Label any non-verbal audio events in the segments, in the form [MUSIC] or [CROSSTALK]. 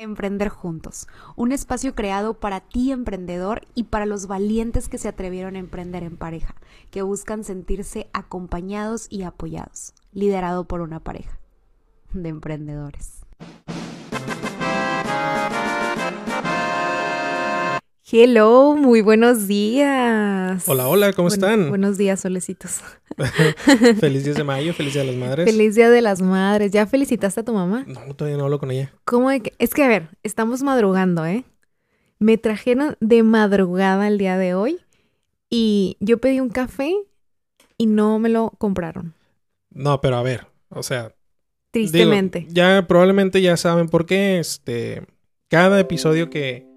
Emprender Juntos, un espacio creado para ti emprendedor y para los valientes que se atrevieron a emprender en pareja, que buscan sentirse acompañados y apoyados, liderado por una pareja de emprendedores. Hello, muy buenos días. Hola, hola, ¿cómo están? Buenos días, solecitos. [LAUGHS] feliz día de mayo, feliz día de las [LAUGHS] madres. Feliz día de las madres. ¿Ya felicitaste a tu mamá? No, todavía no hablo con ella. ¿Cómo de que? Es que, a ver, estamos madrugando, ¿eh? Me trajeron de madrugada el día de hoy y yo pedí un café y no me lo compraron. No, pero a ver, o sea. Tristemente. digo, ya probablemente ya saben por qué. Este. Cada episodio que,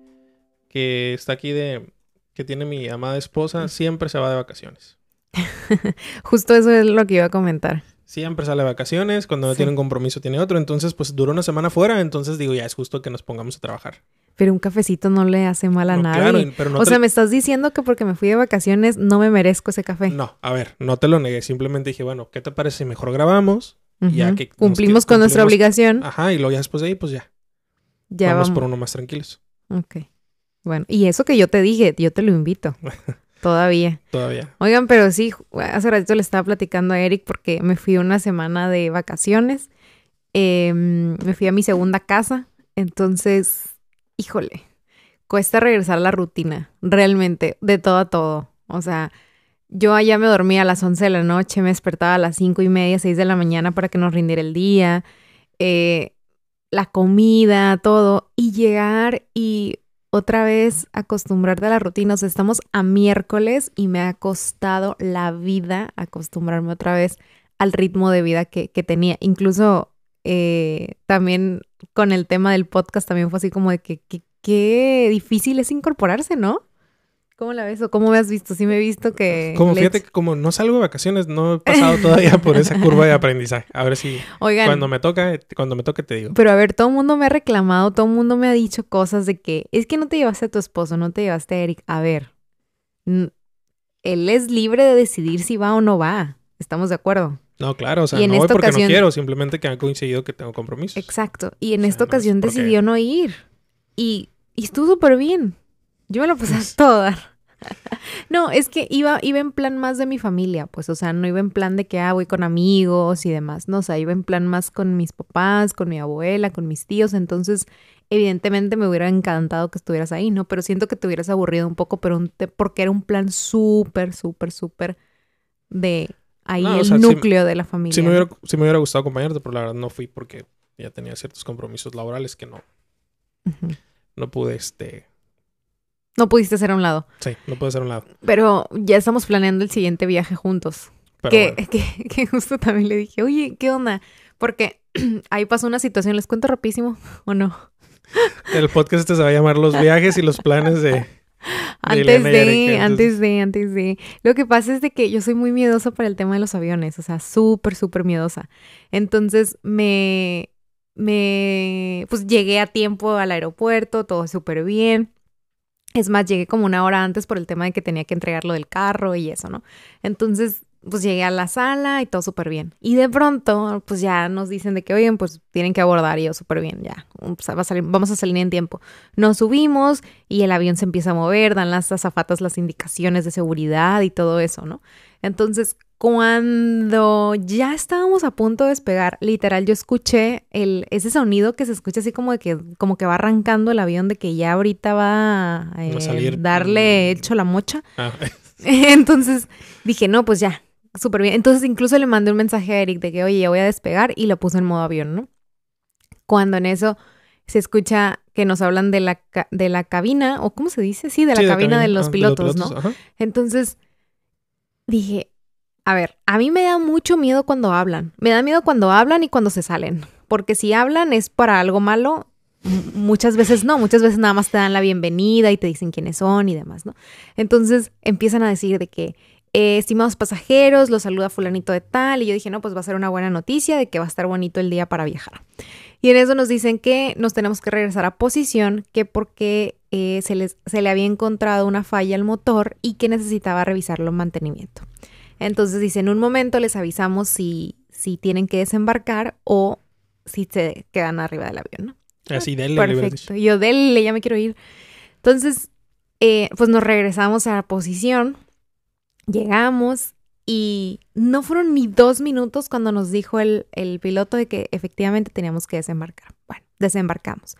que está aquí de. que tiene mi amada esposa, siempre se va de vacaciones. [LAUGHS] Justo eso es lo que iba a comentar. Siempre sale de vacaciones, cuando no Sí. tiene un compromiso tiene otro, entonces pues duró una semana fuera, entonces digo, ya es justo que nos pongamos a trabajar. Pero un cafecito no le hace mal a No, nadie. claro, pero no o te- sea, me estás diciendo que porque me fui de vacaciones no me merezco ese café. No, a ver, no te lo negué, simplemente dije, bueno, ¿qué te parece si mejor grabamos? ya Ujú. que cumplimos con nuestra obligación. Ajá, y luego ya después de ahí, pues ya, ya vamos, vamos. por uno más tranquilos. Ok. Bueno, y eso que yo te dije, yo te lo invito. [LAUGHS] Todavía. Todavía. Oigan, pero sí, hace ratito le estaba platicando a Eric porque me fui una semana de vacaciones. Em, me fui a mi segunda casa. Entonces, híjole, cuesta regresar a la rutina, realmente, de todo a todo. O sea, yo allá me dormía a las 11 de la noche, me despertaba a las cinco y media, 6 de la mañana para que nos rindiera el día. Eh, la comida, todo. Y llegar y otra vez acostumbrarte a la rutina. O sea, estamos a miércoles y me ha costado la vida acostumbrarme otra vez al ritmo de vida que, que tenía. Incluso eh, también con el tema del podcast también fue así como de que, qué difícil es incorporarse, ¿no? ¿Cómo la ves o cómo me has visto? Sí me he visto que... Como fíjate que como no salgo de vacaciones, no he pasado todavía por esa curva de aprendizaje. A ver si Oigan, cuando me toca, cuando me toque te digo. Pero a ver, todo el mundo me ha reclamado, todo el mundo me ha dicho cosas de que es que no te llevaste a tu esposo, no te llevaste a Eric. A ver, él es libre de decidir si va o no va. ¿Estamos de acuerdo? No, claro, o sea, Y en no voy porque ocasión- no quiero, simplemente que ha coincidido que tengo compromisos. Exacto. Y en O sea, esta no es ocasión porque- decidió no ir. Y, y estuvo súper bien. Yo me lo pasé a Pues- todo dar. [LAUGHS] No, es que iba, iba en plan más de mi familia, pues, o sea, no iba en plan de que, ah, voy con amigos y demás, no, o sea, iba en plan más con mis papás, con mi abuela, con mis tíos, entonces, evidentemente me hubiera encantado que estuvieras ahí, ¿no? Pero siento que te hubieras aburrido un poco, pero un porque era un plan súper, súper, súper de ahí No, o el sea, núcleo de la familia. Sí me, ¿no? hubiera, sí me hubiera gustado acompañarte, pero la verdad no fui porque ya tenía ciertos compromisos laborales que no, no pude, este... No pudiste hacer a un lado. Sí, no pude hacer un lado. Pero ya estamos planeando el siguiente viaje juntos. Pero que, bueno. que, [LAUGHS] que justo también le dije, oye, ¿qué onda? Porque [CLEARS THROAT] ahí pasó una situación, ¿les cuento rapidísimo [LAUGHS] o no? El podcast este se va a llamar Los viajes y los planes de... Antes de, antes de, antes de. Lo que pasa es de que yo soy muy miedosa para el tema de los aviones, o sea, súper, súper miedosa. Entonces me, me, pues llegué a tiempo al aeropuerto, todo súper bien. Es más, llegué como una hora antes por el tema de que tenía que entregar lo del carro y eso, ¿no? Entonces, pues llegué a la sala y todo súper bien. Y de pronto, pues ya nos dicen de que, oigan, pues tienen que abordar y yo súper bien, ya, pues, a salir- vamos a salir en tiempo. Nos subimos y el avión se empieza a mover, dan las azafatas las indicaciones de seguridad y todo eso, ¿no? Entonces, cuando ya estábamos a punto de despegar, literal, yo escuché el, ese sonido que se escucha así como de que, como que va arrancando el avión, de que ya ahorita va a eh, salir, darle hecho la mocha. Ah, [LAUGHS] Entonces dije, no, pues ya, súper bien. Entonces incluso le mandé un mensaje a Eric de que, oye, ya voy a despegar y lo puse en modo avión, ¿no? Cuando en eso se escucha que nos hablan de la, ca- de la cabina, o ¿cómo se dice? Sí, de la sí, cabina de los ah, pilotos, ¿no? Ajá. Entonces dije, a ver, a mí me da mucho miedo cuando hablan. Me da miedo cuando hablan y cuando se salen. Porque si hablan es para algo malo. Muchas veces no, muchas veces nada más te dan la bienvenida y te dicen quiénes son y demás, ¿no? Entonces empiezan a decir de que, eh, estimados pasajeros, los saluda fulanito de tal. Y yo dije, no, pues va a ser una buena noticia de que va a estar bonito el día para viajar. Y en eso nos dicen que nos tenemos que regresar a posición, que porque eh, se, les, se le había encontrado una falla al motor y que necesitaba revisarlo en mantenimiento. Entonces dicen, en un momento les avisamos si, si tienen que desembarcar o si se quedan arriba del avión, ¿no? Así, dele, le hubieras dicho. Perfecto. Yo, dele, ya me quiero ir. Entonces, eh, pues nos regresamos a la posición, llegamos y no fueron ni dos minutos cuando nos dijo el, el piloto de que efectivamente teníamos que desembarcar. Bueno, desembarcamos.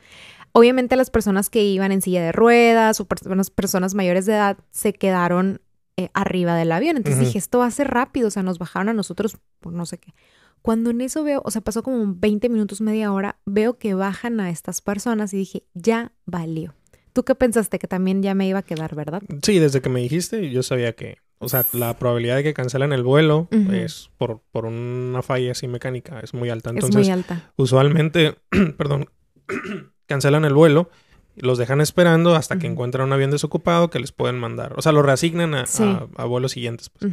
Obviamente las personas que iban en silla de ruedas o personas mayores de edad se quedaron eh, arriba del avión. Entonces dije, esto va a ser rápido, o sea, nos bajaron a nosotros por no sé qué. Cuando en eso veo, o sea, pasó como 20 minutos, media hora, veo que bajan a estas personas y dije, ya valió. ¿Tú qué pensaste? Que también ya me iba a quedar, ¿verdad? Sí, desde que me dijiste, yo sabía que, o sea, la probabilidad de que cancelen el vuelo es por, por una falla así mecánica, es muy alta. es Entonces, muy alta. usualmente, [CLEARS THROAT] perdón, [CLEARS THROAT] cancelan el vuelo, los dejan esperando hasta que encuentran un avión desocupado que les pueden mandar. O sea, lo reasignan a, Sí. a- a vuelos siguientes. pues.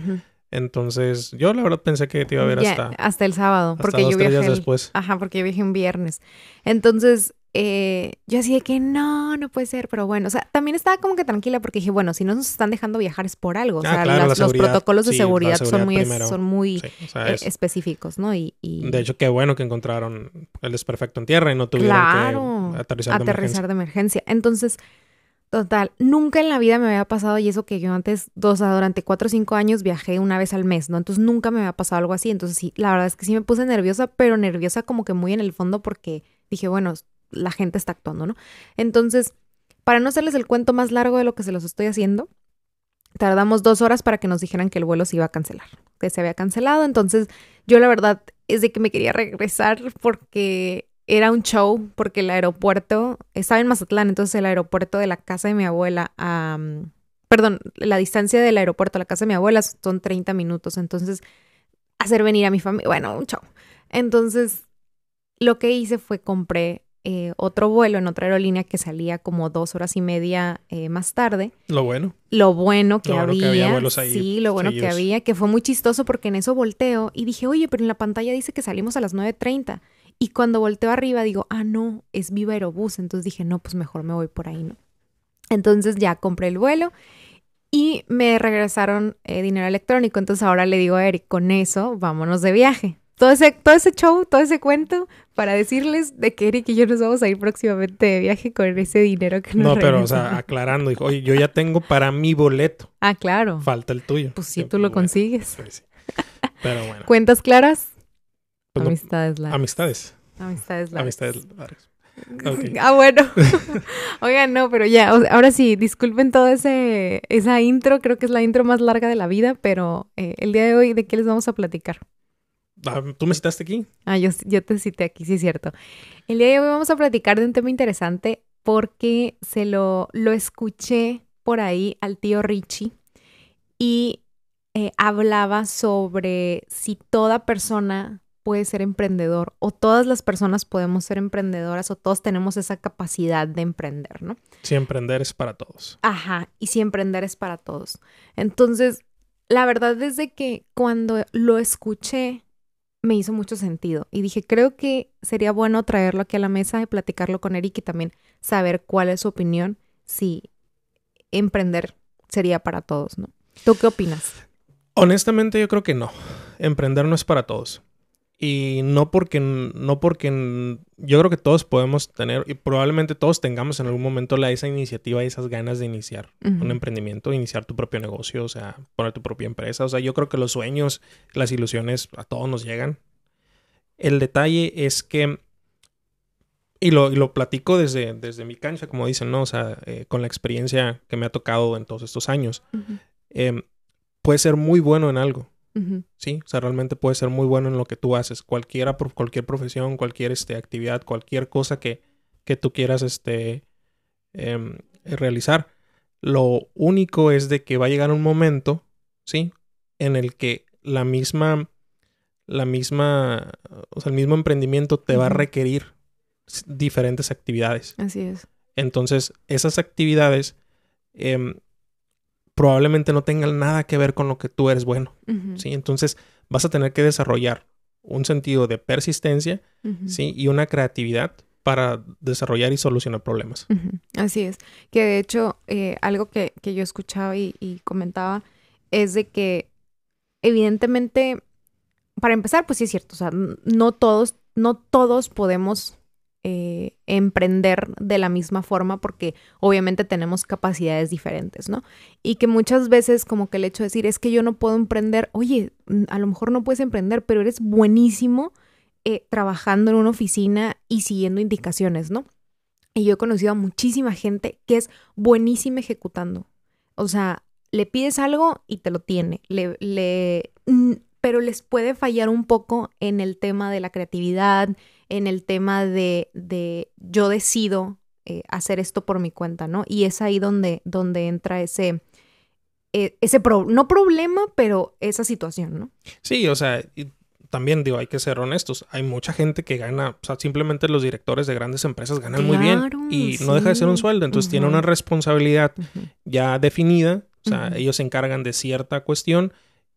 Entonces, yo la verdad pensé que te iba a ver Ya, hasta, el sábado, hasta porque dos, yo viajé el- después. Ajá, porque yo viajé un viernes. Entonces, eh, yo así de que no, no puede ser, pero bueno, o sea, también estaba como que tranquila porque dije, bueno, si no nos están dejando viajar es por algo. O Ah, sea, claro, las- la los protocolos de sí, seguridad, son muy, primero. son muy Sí, o sea, eh, es- específicos, ¿no? Y, y de hecho, qué bueno que encontraron el desperfecto en tierra y no tuvieron claro, que aterrizar de aterrizar emergencia. de emergencia. Entonces, total, nunca en la vida me había pasado, y eso que yo antes, dos, durante cuatro o cinco años viajé una vez al mes, ¿no? Entonces nunca me había pasado algo así. Entonces sí, la verdad es que sí me puse nerviosa, pero nerviosa como que muy en el fondo porque dije, bueno, la gente está actuando, ¿no? Entonces, para no hacerles el cuento más largo de lo que se los estoy haciendo, tardamos dos horas para que nos dijeran que el vuelo se iba a cancelar, que se había cancelado. Entonces, yo la verdad es de que me quería regresar porque era un show, porque el aeropuerto estaba en Mazatlán, entonces el aeropuerto de la casa de mi abuela a... perdón, la distancia del aeropuerto a la casa de mi abuela son 30 minutos, entonces hacer venir a mi familia, bueno, un show. Entonces, lo que hice fue compré eh, otro vuelo en otra aerolínea que salía como dos horas y media eh, más tarde. Lo bueno. Lo bueno que Lo bueno había, que había vuelos ahí sí, lo bueno que había, que fue muy chistoso porque en eso volteo y dije, oye, pero en la pantalla dice que salimos a las 9.30. Y cuando volteo arriba digo, ah, no, es Viva Aerobús. Entonces dije, no, pues mejor me voy por ahí, ¿no? Entonces ya compré el vuelo y me regresaron eh, dinero electrónico. Entonces ahora le digo a Eric, con eso, vámonos de viaje. Todo ese, todo ese show, todo ese cuento para decirles de que Eric y yo nos vamos a ir próximamente de viaje con ese dinero que nos No, pero, o sea, aclarando, dijo, oye, yo ya tengo para mi boleto. Ah, claro. Falta el tuyo. Pues si Yo, tú lo bueno, consigues. pues sí. Pero bueno. ¿Cuentas claras? Pues no- Amistades largas. amistades. Amistades largas. Amistades largas. [LAUGHS] Ah, bueno. [LAUGHS] Oigan, no, pero ya, o sea, ahora sí, disculpen todo ese esa intro, creo que es la intro más larga de la vida, pero eh, el día de hoy, ¿de qué les vamos a platicar? Ah, ¿Tú me citaste aquí? Ah, yo, yo te cité aquí, sí es cierto. El día de hoy vamos a platicar de un tema interesante porque se lo, lo escuché por ahí al tío Richie y eh, hablaba sobre si toda persona puede ser emprendedor o todas las personas podemos ser emprendedoras o todos tenemos esa capacidad de emprender, ¿no? Si emprender es para todos. Ajá, y si emprender es para todos. Entonces, la verdad es de que cuando lo escuché me hizo mucho sentido y dije, creo que sería bueno traerlo aquí a la mesa y platicarlo con Eric y también saber cuál es su opinión si emprender sería para todos, ¿no? ¿Tú qué opinas? Honestamente, yo creo que no. Emprender no es para todos. Y no porque, no porque yo creo que todos podemos tener, y probablemente todos tengamos en algún momento la, esa iniciativa y esas ganas de iniciar un emprendimiento, iniciar tu propio negocio, o sea, poner tu propia empresa. O sea, yo creo que los sueños, las ilusiones a todos nos llegan. El detalle es que, y lo, y lo platico desde, desde mi cancha, como dicen, ¿no? O sea, eh, con la experiencia que me ha tocado en todos estos años, Ujú, eh, puedes ser muy bueno en algo. Sí, o sea, realmente puedes ser muy bueno en lo que tú haces. Cualquiera, por cualquier profesión, cualquier este, actividad, cualquier cosa que, que tú quieras este, em, realizar. Lo único es de que va a llegar un momento, ¿sí? En el que la misma, la misma, o sea, el mismo emprendimiento te va a requerir diferentes actividades. Así es. Entonces, esas actividades em, probablemente no tengan nada que ver con lo que tú eres bueno. ¿sí? Entonces vas a tener que desarrollar un sentido de persistencia. ¿sí? Y una creatividad para desarrollar y solucionar problemas. Así es. Que de hecho, eh, algo que, que yo escuchaba y, y comentaba es de que, evidentemente, para empezar, pues sí es cierto, o sea, no todos, no todos podemos eh, emprender de la misma forma porque obviamente tenemos capacidades diferentes, ¿no? Y que muchas veces como que el hecho de decir es que yo no puedo emprender, oye, mm, a lo mejor no puedes emprender, pero eres buenísimo eh, trabajando en una oficina y siguiendo indicaciones, ¿no? Y yo he conocido a muchísima gente que es buenísima ejecutando. O sea, le pides algo y te lo tiene. Le, mm, pero les puede fallar un poco en el tema de la creatividad, en el tema de, de yo decido eh, hacer esto por mi cuenta, ¿no? Y es ahí donde, donde entra ese, eh, ese no problema, pero esa situación, ¿no? Sí, o sea, también digo, hay que ser honestos. Hay mucha gente que gana, o sea, simplemente los directores de grandes empresas ganan muy bien y no deja de ser un sueldo, entonces tiene una responsabilidad ya definida, o sea, ellos se encargan de cierta cuestión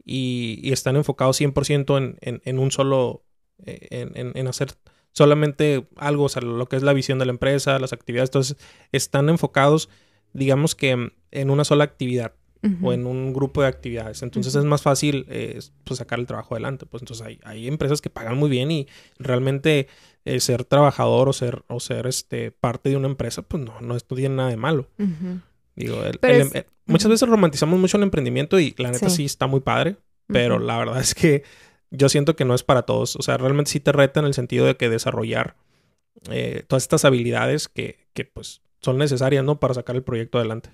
y, están enfocados 100% en, en, en, un solo, eh, en, en, hacer solamente algo, o sea, lo que es la visión de la empresa, las actividades, entonces están enfocados, digamos que en una sola actividad o en un grupo de actividades. Entonces es más fácil eh, pues, sacar el trabajo adelante. Pues entonces hay, hay empresas que pagan muy bien y realmente eh, ser trabajador o ser, o ser este, parte de una empresa, pues no, no, tiene nada de malo. Digo, em, muchas veces romantizamos mucho el emprendimiento y la neta sí, está muy padre, pero la verdad es que yo siento que no es para todos. O sea, realmente sí te reta en el sentido de que desarrollar eh, todas estas habilidades que, que pues son necesarias, ¿no? Para sacar el proyecto adelante.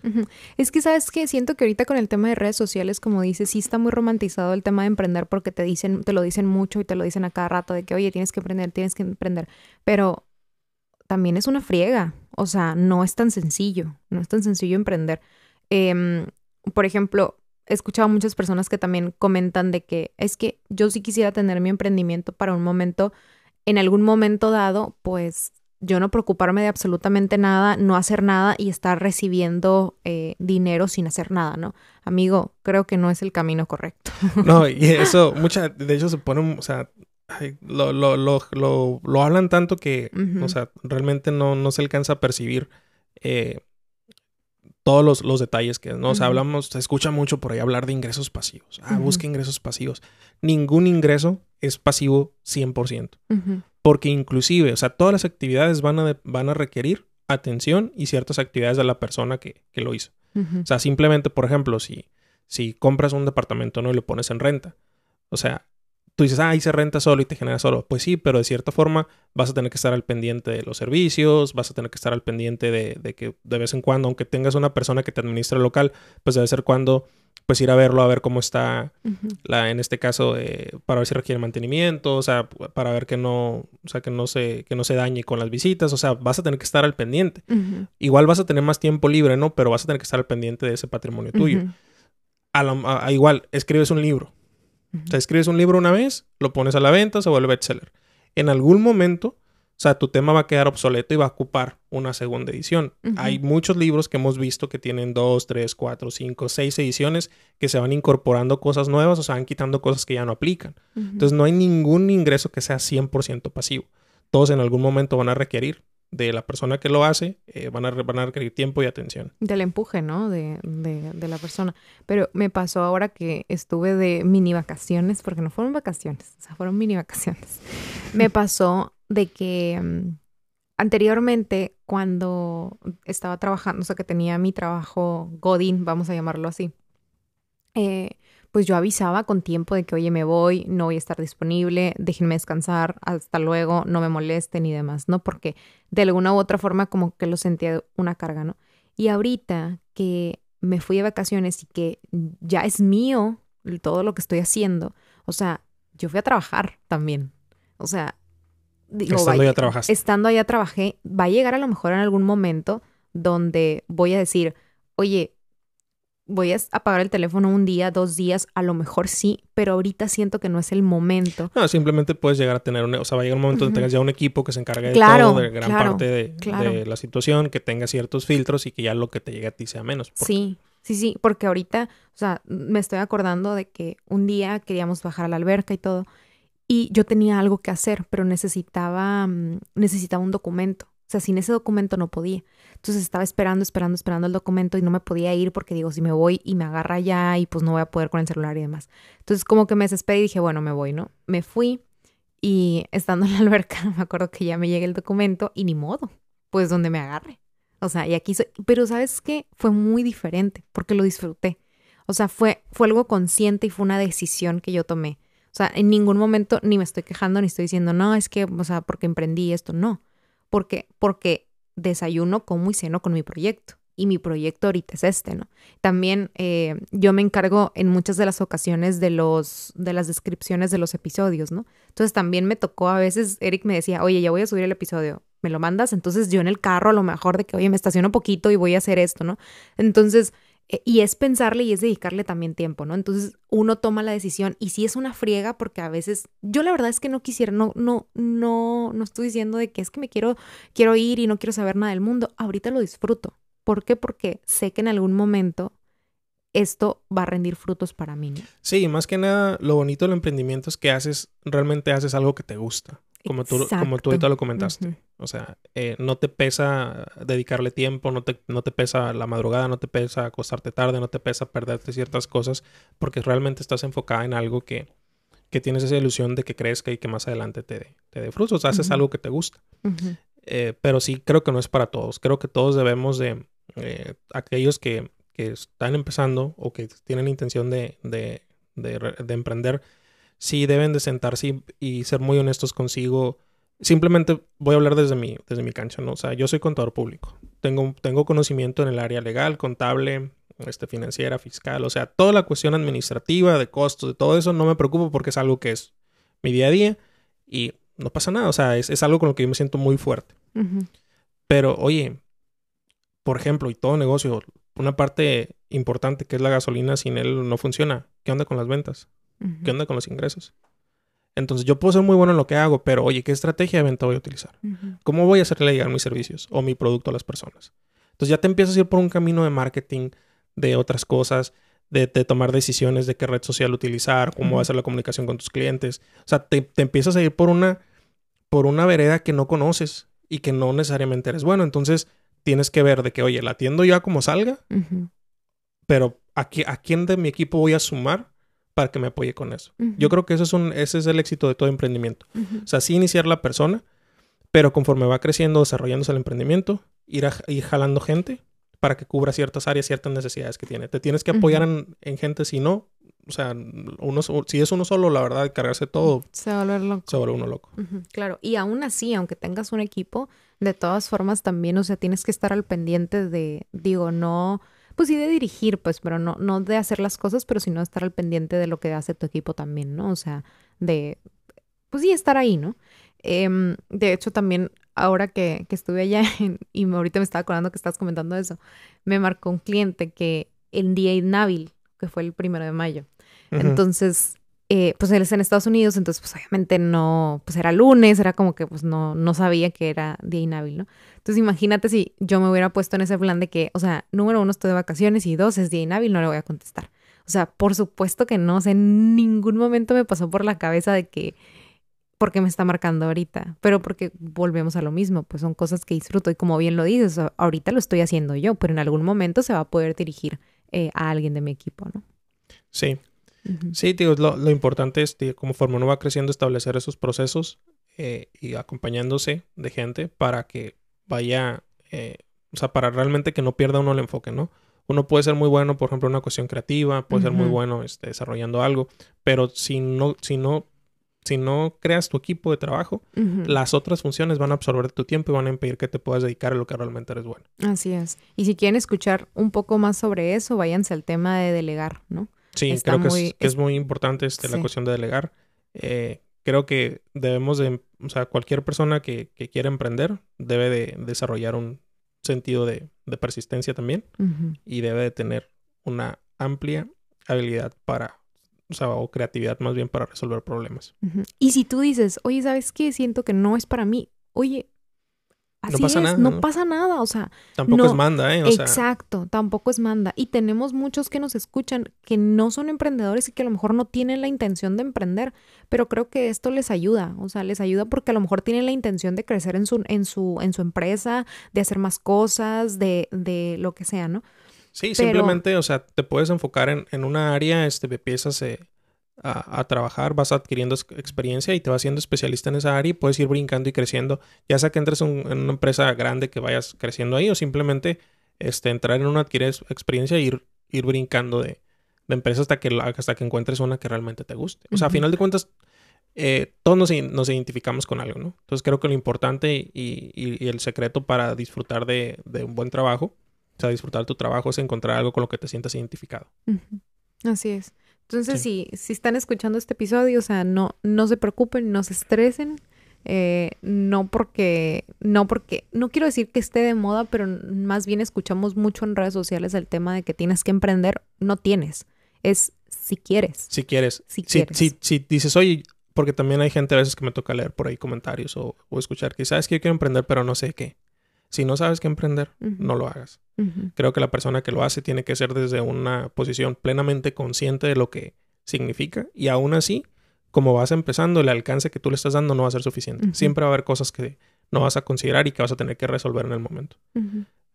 Es que, ¿sabes que Siento que ahorita con el tema de redes sociales, como dices, sí está muy romantizado el tema de emprender porque te dicen, te lo dicen mucho y te lo dicen a cada rato de que, oye, tienes que emprender, tienes que emprender. Pero también es una friega. O sea, no es tan sencillo. No es tan sencillo emprender. Em, por ejemplo, he escuchado a muchas personas que también comentan de que es que yo sí quisiera tener mi emprendimiento para un momento, en algún momento dado, pues yo no preocuparme de absolutamente nada, no hacer nada y estar recibiendo eh, dinero sin hacer nada, ¿no? Amigo, creo que no es el camino correcto. [LAUGHS] No, y eso, mucha, de hecho se pone, o sea, lo, lo, lo, lo, hablan tanto que, o sea, realmente no, no se alcanza a percibir eh, todos los, los, detalles que, ¿no? O sea, hablamos, se escucha mucho por ahí hablar de ingresos pasivos. Ah, busca ingresos pasivos. Ningún ingreso es pasivo 100%. Porque inclusive, o sea, todas las actividades van a, van a requerir atención y ciertas actividades de la persona que, que lo hizo. O sea, simplemente, por ejemplo, si, si compras un departamento, ¿no? Y lo pones en renta. O sea, tú dices, ah, ahí se renta solo y te genera solo. Pues sí, pero de cierta forma vas a tener que estar al pendiente de los servicios, vas a tener que estar al pendiente de, de que de vez en cuando, aunque tengas una persona que te administre el local, pues debe ser cuando pues ir a verlo, a ver cómo está, la, en este caso, eh, para ver si requiere mantenimiento, o sea, para ver que no, o sea, que no se, que no se dañe con las visitas, o sea, vas a tener que estar al pendiente. Igual vas a tener más tiempo libre, ¿no? Pero vas a tener que estar al pendiente de ese patrimonio tuyo. a, igual, escribes un libro. O sea, escribes un libro una vez, lo pones a la venta, se vuelve bestseller. En algún momento, o sea, tu tema va a quedar obsoleto y va a ocupar una segunda edición. Hay muchos libros que hemos visto que tienen dos, tres, cuatro, cinco, seis ediciones que se van incorporando cosas nuevas o se van quitando cosas que ya no aplican. Entonces, no hay ningún ingreso que sea 100% pasivo. Todos en algún momento van a requerir de la persona que lo hace, eh, van, a, van requerir tiempo y atención. Del empuje, ¿no? De, de, de, la persona. Pero me pasó ahora que estuve de mini vacaciones, porque no fueron vacaciones, o sea, fueron mini vacaciones. me pasó de que mm, anteriormente, cuando estaba trabajando, o sea, que tenía mi trabajo Godín, vamos a llamarlo así, eh, pues yo avisaba con tiempo de que, oye, me voy, no voy a estar disponible, déjenme descansar, hasta luego, no me molesten y demás, ¿no? Porque de alguna u otra forma como que lo sentía una carga, ¿no? Y ahorita que me fui de vacaciones y que ya es mío todo lo que estoy haciendo, o sea, yo fui a trabajar también. O sea, estando allá trabajaste. Estando allá trabajé, va a llegar a lo mejor en algún momento donde voy a decir, oye, voy a apagar el teléfono un día, dos días, a lo mejor sí, pero ahorita siento que no es el momento. No, simplemente puedes llegar a tener un, o sea, va a llegar un momento donde tengas ya un equipo que se encargue de todo, de gran parte de, la situación, que tenga ciertos filtros y que ya lo que te llegue a ti sea menos. Sí, sí, sí, porque ahorita, o sea, me estoy acordando de que un día queríamos bajar a la alberca y todo, y yo tenía algo que hacer, pero necesitaba, mm, necesitaba un documento. O sea, sin ese documento no podía. Entonces estaba esperando, esperando, esperando el documento y no me podía ir porque digo, si me voy y me agarra ya y pues no voy a poder con el celular y demás. Entonces como que me desesperé y dije, bueno, me voy, ¿no? Me fui Y estando en la [LAUGHS] alberca, me acuerdo que ya me llega el documento y ni modo, pues donde me agarre. O sea, y aquí soy. Pero ¿sabes qué? Fue muy diferente porque lo disfruté. O sea, fue, fue algo consciente y fue una decisión que yo tomé. O sea, en ningún momento ni me estoy quejando ni estoy diciendo, no, es que, o sea, porque emprendí esto. No. Porque, porque desayuno, como y ceno con mi proyecto. Y mi proyecto ahorita es este, ¿no? También eh, yo me encargo en muchas de las ocasiones de los, de las descripciones de los episodios, ¿no? Entonces también me tocó a veces, Eric me decía, oye, ya voy a subir el episodio me lo mandas, entonces yo en el carro a lo mejor de que, oye, me estaciono poquito y voy a hacer esto, ¿no? Entonces, y es pensarle y es dedicarle también tiempo, ¿no? Entonces uno toma la decisión y sí es una friega porque a veces, yo la verdad es que no quisiera, no, no, no, no estoy diciendo de que es que me quiero, quiero ir y no quiero saber nada del mundo, ahorita lo disfruto. ¿Por qué? Porque sé que en algún momento esto va a rendir frutos para mí. Sí, más que nada, lo bonito del emprendimiento es que haces, realmente haces algo que te gusta como tú, como tú ahorita lo comentaste. O sea, eh, no te pesa dedicarle tiempo, no te, no te pesa la madrugada, no te pesa acostarte tarde, no te pesa perderte ciertas cosas, porque realmente estás enfocada en algo que, que tienes esa ilusión de que crezca y que más adelante te dé, te dé frutos. O sea, haces algo que te gusta. Eh, pero sí, creo que no es para todos. Creo que todos debemos de, eh, aquellos que, que, están empezando o que tienen intención de, de, de emprender, sí deben de sentarse y, ser muy honestos consigo. Simplemente voy a hablar desde mi, desde mi cancha, ¿no? O sea, yo soy contador público. Tengo, tengo conocimiento en el área legal, contable, este, financiera, fiscal. O sea, toda la cuestión administrativa, de costos, de todo eso, no me preocupo porque es algo que es mi día a día y no pasa nada. O sea, es, algo con lo que yo me siento muy fuerte. Pero, oye, por ejemplo, y todo negocio, una parte importante que es la gasolina, sin él no funciona. ¿Qué onda con las ventas? ¿Qué onda con los ingresos? Entonces yo puedo ser muy bueno en lo que hago, pero oye, ¿qué estrategia de venta voy a utilizar? ¿Cómo voy a hacerle llegar mis servicios o mi producto a las personas? Entonces ya te empiezas a ir por un camino de marketing, de otras cosas, de, tomar decisiones de qué red social utilizar, cómo va a ser la comunicación con tus clientes. O sea, te, empiezas a ir por una, por una vereda que no conoces y que no necesariamente eres bueno. Entonces tienes que ver de que, oye, la atiendo ya como salga, pero ¿a, ¿a quién de mi equipo voy a sumar para que me apoye con eso. Yo creo que eso es un, ese es el éxito de todo emprendimiento. O sea, sí iniciar la persona, pero conforme va creciendo, desarrollándose el emprendimiento, ir, a, ir jalando gente para que cubra ciertas áreas, ciertas necesidades que tiene. Te tienes que apoyar en, gente, si no, o sea, uno, si es uno solo, la verdad, cargarse todo. Se va a volver loco. Se vuelve uno loco. Claro, y aún así, aunque tengas un equipo, de todas formas también, o sea, tienes que estar al pendiente de, digo, no pues sí de dirigir, pues, pero no, no de hacer las cosas, pero sino de estar al pendiente de lo que hace tu equipo también, ¿no? O sea, de, pues sí, estar ahí, ¿no? Em, de hecho, también ahora que, que estuve allá [LAUGHS] y ahorita me estaba acordando que estás comentando eso, me marcó un cliente que el día inhábil, que fue el primero de mayo. Entonces, eh, pues él es en Estados Unidos, entonces pues obviamente no, pues era lunes, era como que pues no, no sabía que era día inhábil, ¿no? Entonces imagínate si yo me hubiera puesto en ese plan de que, o sea, número uno estoy de vacaciones y dos es día inhábil, no le voy a contestar. O sea, por supuesto que no, o sea, en ningún momento me pasó por la cabeza de que, porque me está marcando ahorita? Pero porque volvemos a lo mismo, pues son cosas que disfruto y como bien lo dices, ahorita lo estoy haciendo yo, pero en algún momento se va a poder dirigir eh, a alguien de mi equipo, ¿no? Sí, Sí, tío, lo, lo importante es, tío, conforme uno va creciendo, establecer esos procesos eh, y acompañándose de gente para que vaya, eh, o sea, para realmente que no pierda uno el enfoque, ¿no? Uno puede ser muy bueno, por ejemplo, en una cuestión creativa, puede ser muy bueno este, desarrollando algo, pero si no, si no, si no creas tu equipo de trabajo, las otras funciones van a absorber tu tiempo y van a impedir que te puedas dedicar a lo que realmente eres bueno. Así es. Y si quieren escuchar un poco más sobre eso, váyanse al tema de delegar, ¿no? Sí, creo que, es, muy importante este, la cuestión de delegar. Eh, creo que debemos de, o sea, cualquier persona que, que quiera emprender debe de desarrollar un sentido de, persistencia también y debe de tener una amplia habilidad para, o sea, o creatividad más bien para resolver problemas. Y si tú dices, oye, ¿sabes qué? Siento que no es para mí. Oye, no pasa nada. No, pasa nada, o sea. Tampoco es manda, ¿eh? exacto, tampoco es manda. Y tenemos muchos que nos escuchan que no son emprendedores y que a lo mejor no tienen la intención de emprender, pero creo que esto les ayuda, o sea, les ayuda porque a lo mejor tienen la intención de crecer en su, en su, en su empresa, de hacer más cosas, de, de lo que sea, ¿no? Sí, simplemente, o sea, te puedes enfocar en, en una área, este, empiezas, eh, a, trabajar, vas adquiriendo experiencia y te vas siendo especialista en esa área y puedes ir brincando y creciendo, ya sea que entres en una empresa grande que vayas creciendo ahí o simplemente este, entrar en una adquirir experiencia e ir, ir brincando de, de empresa hasta que, hasta que encuentres una que realmente te guste. O sea, a final de cuentas, eh, todos nos, nos, identificamos con algo, ¿no? Entonces creo que lo importante y, y, el secreto para disfrutar de, de, un buen trabajo, o sea, disfrutar tu trabajo es encontrar algo con lo que te sientas identificado. Así es. Entonces, si, si están escuchando este episodio, o sea, no, no se preocupen, no se estresen. Eh, no porque, no porque, no quiero decir que esté de moda, pero más bien escuchamos mucho en redes sociales el tema de que tienes que emprender, no tienes, es si quieres. Si quieres. Si quieres. Si, si, dices, oye, porque también hay gente a veces que me toca leer por ahí comentarios o, o escuchar que sabes que yo quiero emprender, pero no sé qué. Si no sabes qué emprender, no lo hagas. Creo que la persona que lo hace tiene que ser desde una posición plenamente consciente de lo que significa y aún así, como vas empezando, el alcance que tú le estás dando no va a ser suficiente. Siempre va a haber cosas que no vas a considerar y que vas a tener que resolver en el momento.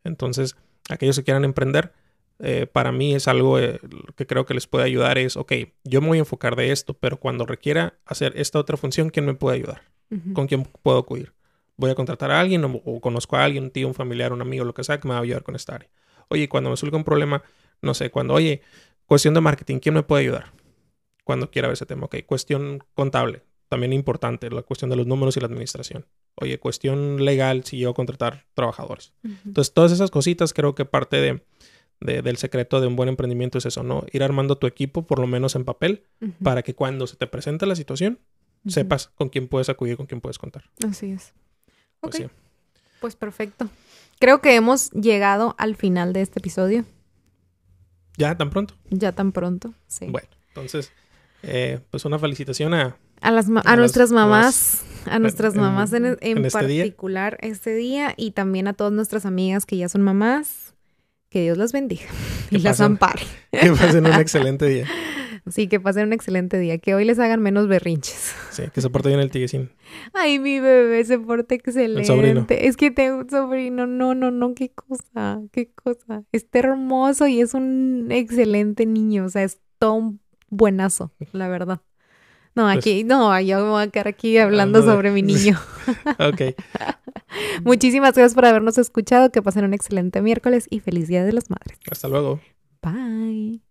Entonces, aquellos que quieran emprender, eh, para mí es algo eh, que creo que les puede ayudar es, ok, yo me voy a enfocar de esto, pero cuando requiera hacer esta otra función, ¿quién me puede ayudar? ¿Con quién puedo acudir? Voy a contratar a alguien o, conozco a alguien, un tío, un familiar, un amigo, lo que sea, que me va a ayudar con esta área. Oye, cuando me surge un problema, no sé, cuando, oye, cuestión de marketing, ¿quién me puede ayudar? Cuando quiera ver ese tema. Ok, cuestión contable, también importante, la cuestión de los números y la administración. Oye, cuestión legal, si yo a contratar trabajadores. Entonces, todas esas cositas creo que parte de, del secreto de un buen emprendimiento es eso, ¿no? Ir armando tu equipo, por lo menos en papel, para que cuando se te presente la situación, sepas con quién puedes acudir, con quién puedes contar. Así es. Pues, pues perfecto. Creo que hemos llegado al final de este episodio. ¿Ya tan pronto? Ya tan pronto, sí. Bueno, entonces, eh, pues una felicitación a... A, las a, nuestras mamás, a nuestras mamás en, este particular este día y también a todas nuestras amigas que ya son mamás. Que Dios las bendiga y las ampare. Que pasen un [LAUGHS] excelente día. [LAUGHS] Sí, que pasen un excelente día. Que hoy les hagan menos berrinches. [LAUGHS] Sí, que se porte bien el tiguecín. Ay, mi bebé se porte excelente. El sobrino. Es que tengo un sobrino. No, no, no, qué cosa, qué cosa. Está hermoso y es un excelente niño. O sea, es todo un buenazo, la verdad. No, pues aquí, no, yo me voy a quedar aquí hablando sobre mi [LAUGHS] niño. ok. Muchísimas gracias por habernos escuchado. Que pasen un excelente miércoles y feliz Día de las Madres. Hasta luego. Bye.